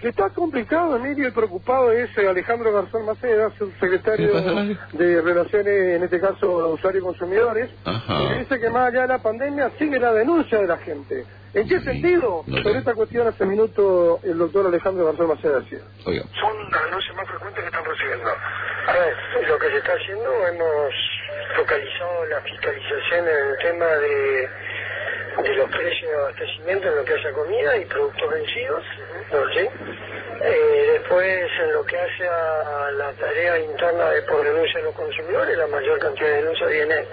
Que está complicado, Emilio, y preocupado es eh, Alejandro Garzón Maceda, subsecretario de Relaciones, en este caso, usuarios y consumidores, Ajá. que dice que más allá de la pandemia sigue la denuncia de la gente. ¿En qué Sí, sentido? no. Sobre esta cuestión hace minuto el doctor Alejandro Garzón Maceda decía. Oiga. son las denuncias más frecuentes que están recibiendo. A ver, lo que se está haciendo, hemos focalizado la fiscalización en el tema de, de los precios de abastecimiento en lo que hace a comida y productos vencidos, ¿no? ¿Sí? Eh, después, en lo que hace a la tarea interna de por denuncia de los consumidores, la mayor cantidad de denuncias viene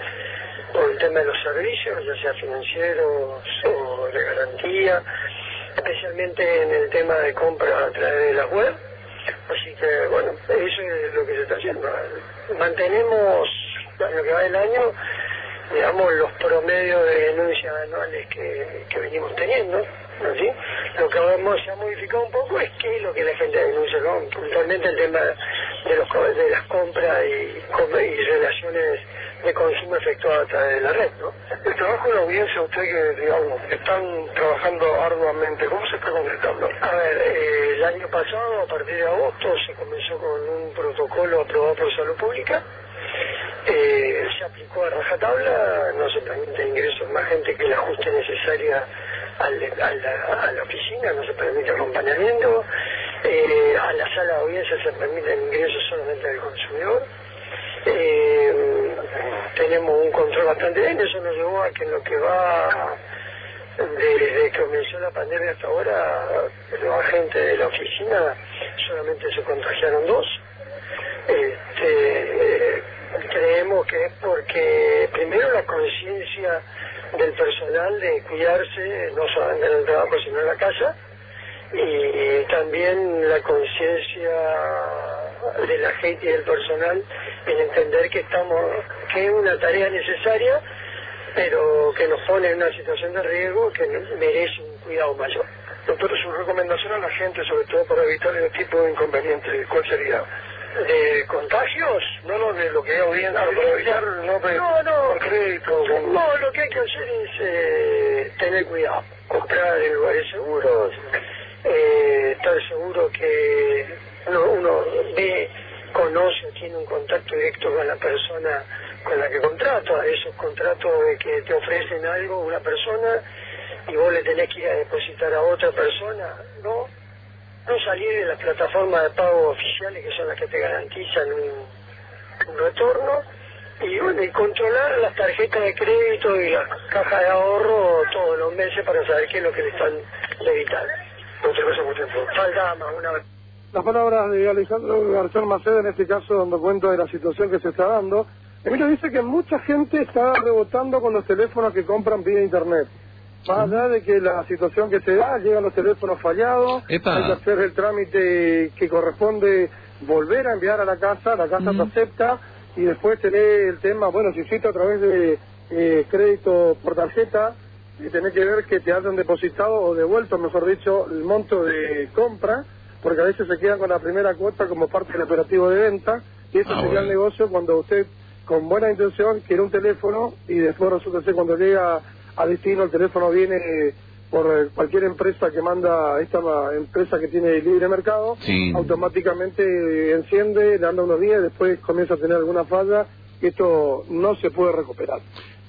por el tema de los servicios, ya sea financieros o de garantía, especialmente en el tema de compra a través de la web. Así que, bueno, eso es lo que se está haciendo. Mantenemos, en lo que va del año, digamos, los promedios de denuncias anuales que, que venimos teniendo. ¿no? ¿Sí? Lo que hemos, se ha modificado un poco es qué es lo que la gente denuncia, ¿no? puntualmente el tema de, los, de las compras y, y relaciones de consumo efectuadas a través de la red. ¿no? El trabajo de la audiencia, usted que, digamos, están trabajando arduamente, ¿cómo se está concretando? A ver, eh, el año pasado, a partir de agosto, se comenzó con un protocolo aprobado por Salud Pública, eh, se aplicó a rajatabla, no se permite ingresos más gente que el ajuste necesaria al- a, la, oficina, no se permite acompañamiento, eh, a la sala de audiencia se permiten ingresos solamente del consumidor. Eh, tenemos un control bastante bien, eso nos llevó a que en lo que va desde que comenzó la pandemia hasta ahora, los agentes de la oficina solamente se contagiaron dos. Este, que es porque primero la conciencia del personal de cuidarse, no solamente en el trabajo, sino en la casa, y también la conciencia de la gente y del personal en entender que estamos, que es una tarea necesaria, pero que nos pone en una situación de riesgo que merece un cuidado mayor. Doctor, su recomendación a la gente, sobre todo para evitar este tipo de inconvenientes, ¿cuál sería? ¿De contagios? No, no, de lo que para evitar, no, de- No, no. por crédito, No, lo que hay que hacer es eh, tener cuidado, comprar en lugares seguros, eh, estar seguro que uno, uno ve, conoce, tiene un contacto directo con la persona con la que contrata, esos contratos de que te ofrecen algo una persona y vos le tenés que ir a depositar a otra persona, no, no salir de las plataformas de pago oficiales que son las que te garantizan un, retorno y bueno, y controlar las tarjetas de crédito y las cajas de ahorro todos los meses para saber qué es lo que le están evitando. Muchas gracias por tiempo. Falta más una vez. Las palabras de Alejandro Garzón Maceda, en este caso dando cuenta de la situación que se está dando. Emilio dice que mucha gente está rebotando con los teléfonos que compran vía internet. Más allá de que la situación que se da, llegan los teléfonos fallados, Epa. hay que hacer el trámite que corresponde volver a enviar a la casa, la casa te Ujú. acepta y después tener el tema, bueno, si hiciste a través de eh, crédito por tarjeta, y tenés que ver que te hayan depositado o devuelto, mejor dicho, el monto de compra, porque a veces se quedan con la primera cuota como parte del operativo de venta, y eso Ah, sería el bueno. negocio cuando usted, con buena intención, quiere un teléfono y después resulta ser cuando llega a destino el teléfono viene por eh, cualquier empresa que manda, esta empresa que tiene libre mercado, Sí. automáticamente eh, enciende, le anda unos días, después comienza a tener alguna falla y esto no se puede recuperar.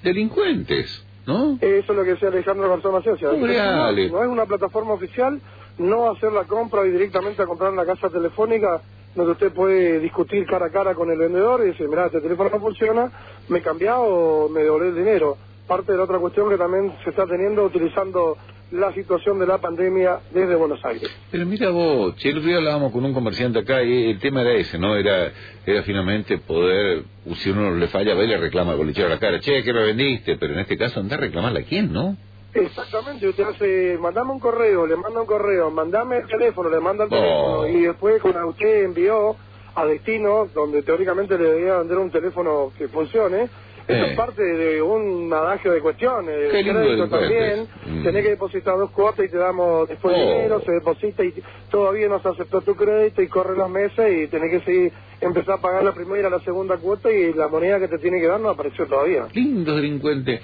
Delincuentes, ¿no? Eso es lo que decía Alejandro Garzón Maceo. O sea, no es una plataforma oficial, no hacer la compra y directamente a comprar en la casa telefónica donde usted puede discutir cara a cara con el vendedor y decir, mira, este teléfono no funciona, me cambia o me devolvé el dinero. Parte de la otra cuestión que también se está teniendo utilizando la situación de la pandemia desde Buenos Aires. Pero mira vos, el otro día hablábamos con un comerciante acá y el tema era ese, ¿no? Era era finalmente poder, si uno le falla, va y le reclama con lechero a la cara, che, que me vendiste, pero en este caso anda a reclamarle a quién, ¿no? Exactamente, usted hace, mandame un correo, le manda un correo, mandame el teléfono, le manda el Oh. teléfono y después cuando usted envió a destino, donde teóricamente le debía vender un teléfono que funcione, eso es parte de un adagio de cuestiones, Qué de lindo crédito también, Mm. tenés que depositar dos cuotas y te damos después Oh. dinero, se deposita y todavía no se aceptó tu crédito y corre los meses y tenés que seguir, empezar a pagar la primera y la segunda cuota y la moneda que te tiene que dar no apareció todavía. Lindos delincuentes.